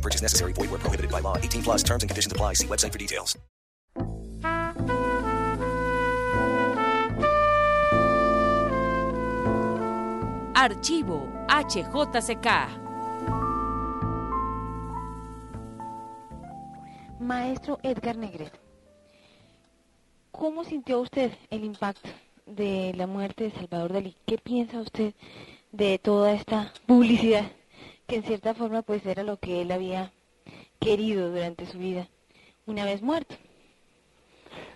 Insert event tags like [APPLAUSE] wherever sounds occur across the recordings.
No purchase necessary. Void where prohibited by law. 18 plus terms and conditions apply. See website for details. Archivo HJCK. Maestro Edgar Negret, ¿cómo sintió usted el impacto de la muerte de Salvador Dalí? ¿Qué piensa usted de toda esta publicidad que en cierta forma pues era lo que él había querido durante su vida una vez muerto?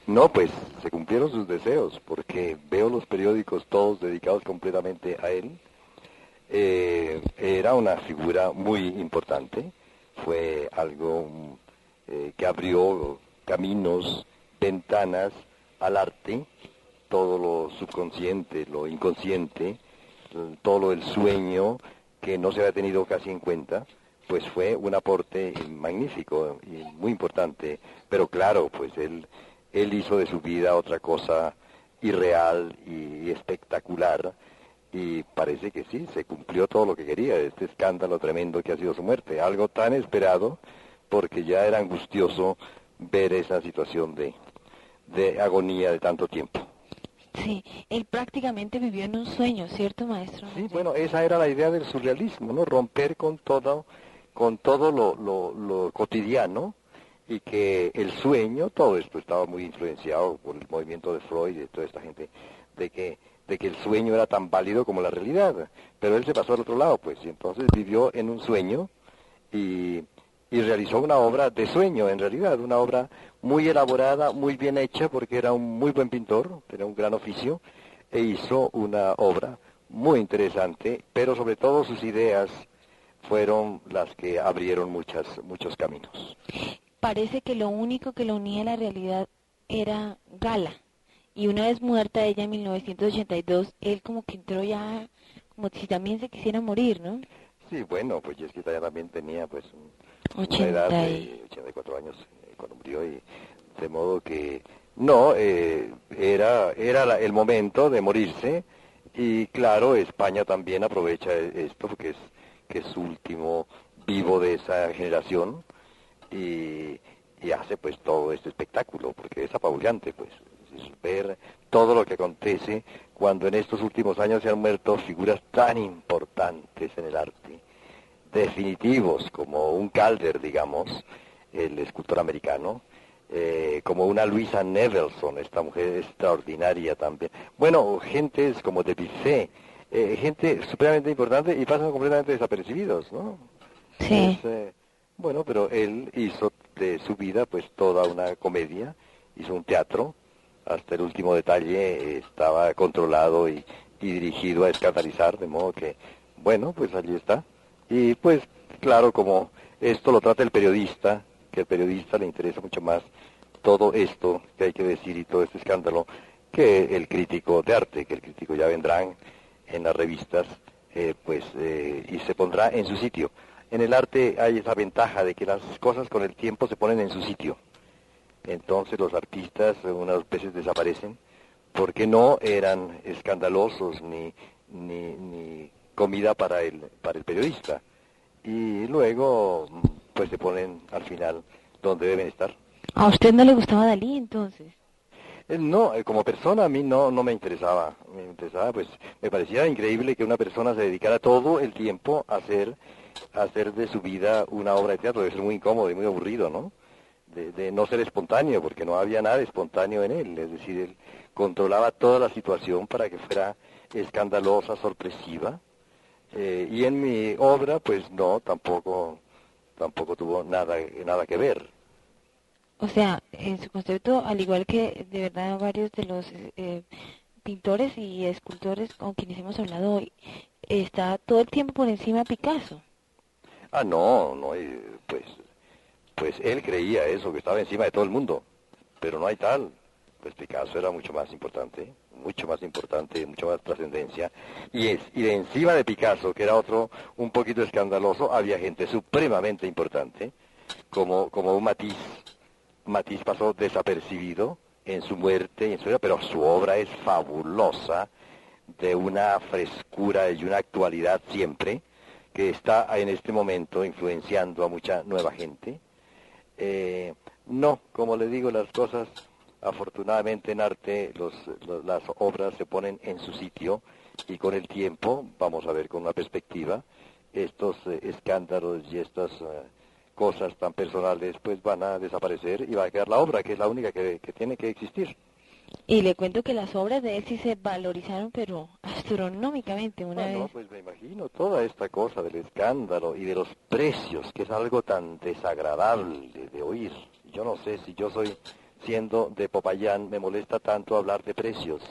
No, pues se cumplieron sus deseos, porque veo los periódicos todos dedicados completamente a él. Eh, era una figura muy importante, fue algo eh, que abrió caminos, ventanas al arte, todo lo subconsciente, lo inconsciente, todo lo del sueño que no se había tenido casi en cuenta, pues fue un aporte magnífico y muy importante. Pero claro, pues él, él hizo de su vida otra cosa irreal y espectacular y parece que sí, se cumplió todo lo que quería, este escándalo tremendo que ha sido su muerte, algo tan esperado porque ya era angustioso ver esa situación de, de agonía de tanto tiempo. Sí, él prácticamente vivió en un sueño, ¿cierto, maestro? Sí, bueno, esa era la idea del surrealismo, ¿no? Romper con todo, con todo lo, lo, lo cotidiano y que el sueño, todo esto estaba muy influenciado por el movimiento de Freud y de toda esta gente, de que de que el sueño era tan válido como la realidad. Pero él se pasó al otro lado, pues, y entonces vivió en un sueño y, y realizó una obra de sueño, en realidad, una obra muy elaborada, muy bien hecha, porque era un muy buen pintor, tenía un gran oficio, e hizo una obra muy interesante, pero sobre todo sus ideas fueron las que abrieron muchas, muchos caminos. Parece que lo único que lo unía a la realidad era Gala y una vez muerta ella en 1982, él como que entró ya, como si también se quisiera morir, ¿no? Sí, bueno, pues es que también tenía pues un, 80 una edad de 84 años eh, cuando murió y de modo que no, eh, era, era la- el momento de morirse y claro, España también aprovecha e- esto porque es que es su último vivo de esa generación y, y hace pues todo este espectáculo porque es apabullante pues es ver todo lo que acontece cuando en estos últimos años se han muerto figuras tan importantes en el arte definitivos como un Calder digamos el escultor americano eh, como una Luisa Nevelson esta mujer extraordinaria también bueno gentes como Debussy eh, gente supremamente importante y pasan completamente desapercibidos no Sí. eh, bueno, pero él hizo de su vida pues toda una comedia, hizo un teatro, hasta el último detalle estaba controlado y, y dirigido a escandalizar, de modo que, bueno, pues allí está. Y pues, claro, como esto lo trata el periodista, que al periodista le interesa mucho más todo esto que hay que decir y todo este escándalo, que el crítico de arte, que el crítico ya vendrán en las revistas, eh, pues, eh, y se pondrá en su sitio. En el arte hay esa ventaja de que las cosas con el tiempo se ponen en su sitio. Entonces los artistas unas veces desaparecen porque no eran escandalosos ni, ni, ni comida para el, para el periodista. Y luego, pues se ponen al final donde deben estar. ¿A usted no le gustaba Dalí entonces? Eh, No, eh, como persona a mí no, no me interesaba. Me interesaba, pues, me parecía increíble que una persona se dedicara todo el tiempo a hacer, a hacer de su vida una obra de teatro. Debe ser muy incómodo y muy aburrido, ¿no? De, de no ser espontáneo, porque no había nada espontáneo en él. Es decir, él controlaba toda la situación para que fuera escandalosa, sorpresiva. Eh, y en mi obra, pues no, tampoco, tampoco tuvo nada, nada que ver. O sea, en su concepto, al igual que de verdad varios de los eh, pintores y escultores con quienes hemos hablado hoy, está todo el tiempo por encima Picasso. Ah, no, no, pues, pues él creía eso, que estaba encima de todo el mundo. pero no hay tal. Pues Picasso era mucho más importante, mucho más importante, mucho más trascendencia. Y, es, y de encima de Picasso, que era otro un poquito escandaloso, había gente supremamente importante, como, como un Matisse. Matisse pasó desapercibido en su muerte, en su vida, pero su obra es fabulosa, de una frescura y una actualidad siempre, que está en este momento influenciando a mucha nueva gente. Eh, no, como le digo, las cosas, afortunadamente en arte, las obras se ponen en su sitio y con el tiempo, vamos a ver con una perspectiva, estos eh, escándalos y estas eh, cosas tan personales pues van a desaparecer y va a quedar la obra, que es la única que, tiene que existir. Y le cuento que las obras de él sí se valorizaron, pero astronómicamente una vez. No, pues me imagino toda esta cosa del escándalo y de los precios, que es algo tan desagradable de oír yo no sé si yo soy siendo de Popayán, me molesta tanto hablar de precios,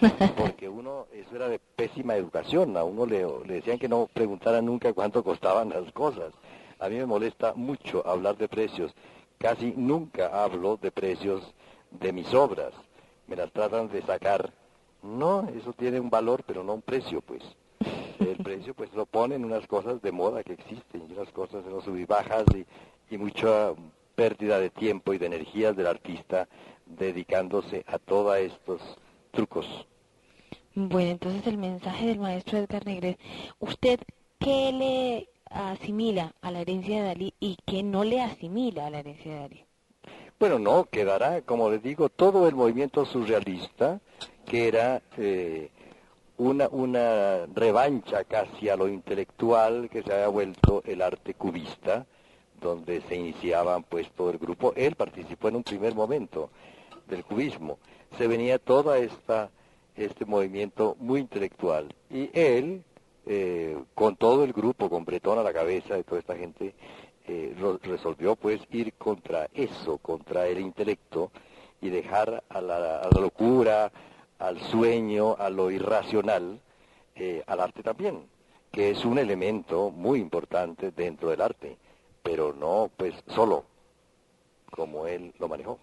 [LAUGHS] porque uno, eso era de pésima educación, a uno le, le, decían que no preguntara nunca cuánto costaban las cosas. A mí me molesta mucho hablar de precios, casi nunca hablo de precios de mis obras, me las tratan de sacar. No, eso tiene un valor, pero no un precio, pues. El [LAUGHS] precio, pues, lo ponen unas cosas de moda que existen, y unas cosas de los subibajas y, y mucha pérdida de tiempo y de energías del artista dedicándose a todos estos trucos. Bueno, entonces el mensaje del maestro Edgar Negret, ¿usted qué le asimila a la herencia de Dalí y qué no le asimila a la herencia de Dalí? Bueno, no, quedará, como les digo, todo el movimiento surrealista, que era eh, una, una revancha casi a lo intelectual que se había vuelto el arte cubista, donde se iniciaban pues todo el grupo. Él participó en un primer momento del cubismo. Se venía toda esta este movimiento muy intelectual y él eh, con todo el grupo, con Bretón a la cabeza de toda esta gente, eh, resolvió pues ir contra eso, contra el intelecto y dejar a la, locura, al sueño, a lo irracional, eh, al arte también, que es un elemento muy importante dentro del arte pero no pues solo como él lo manejó.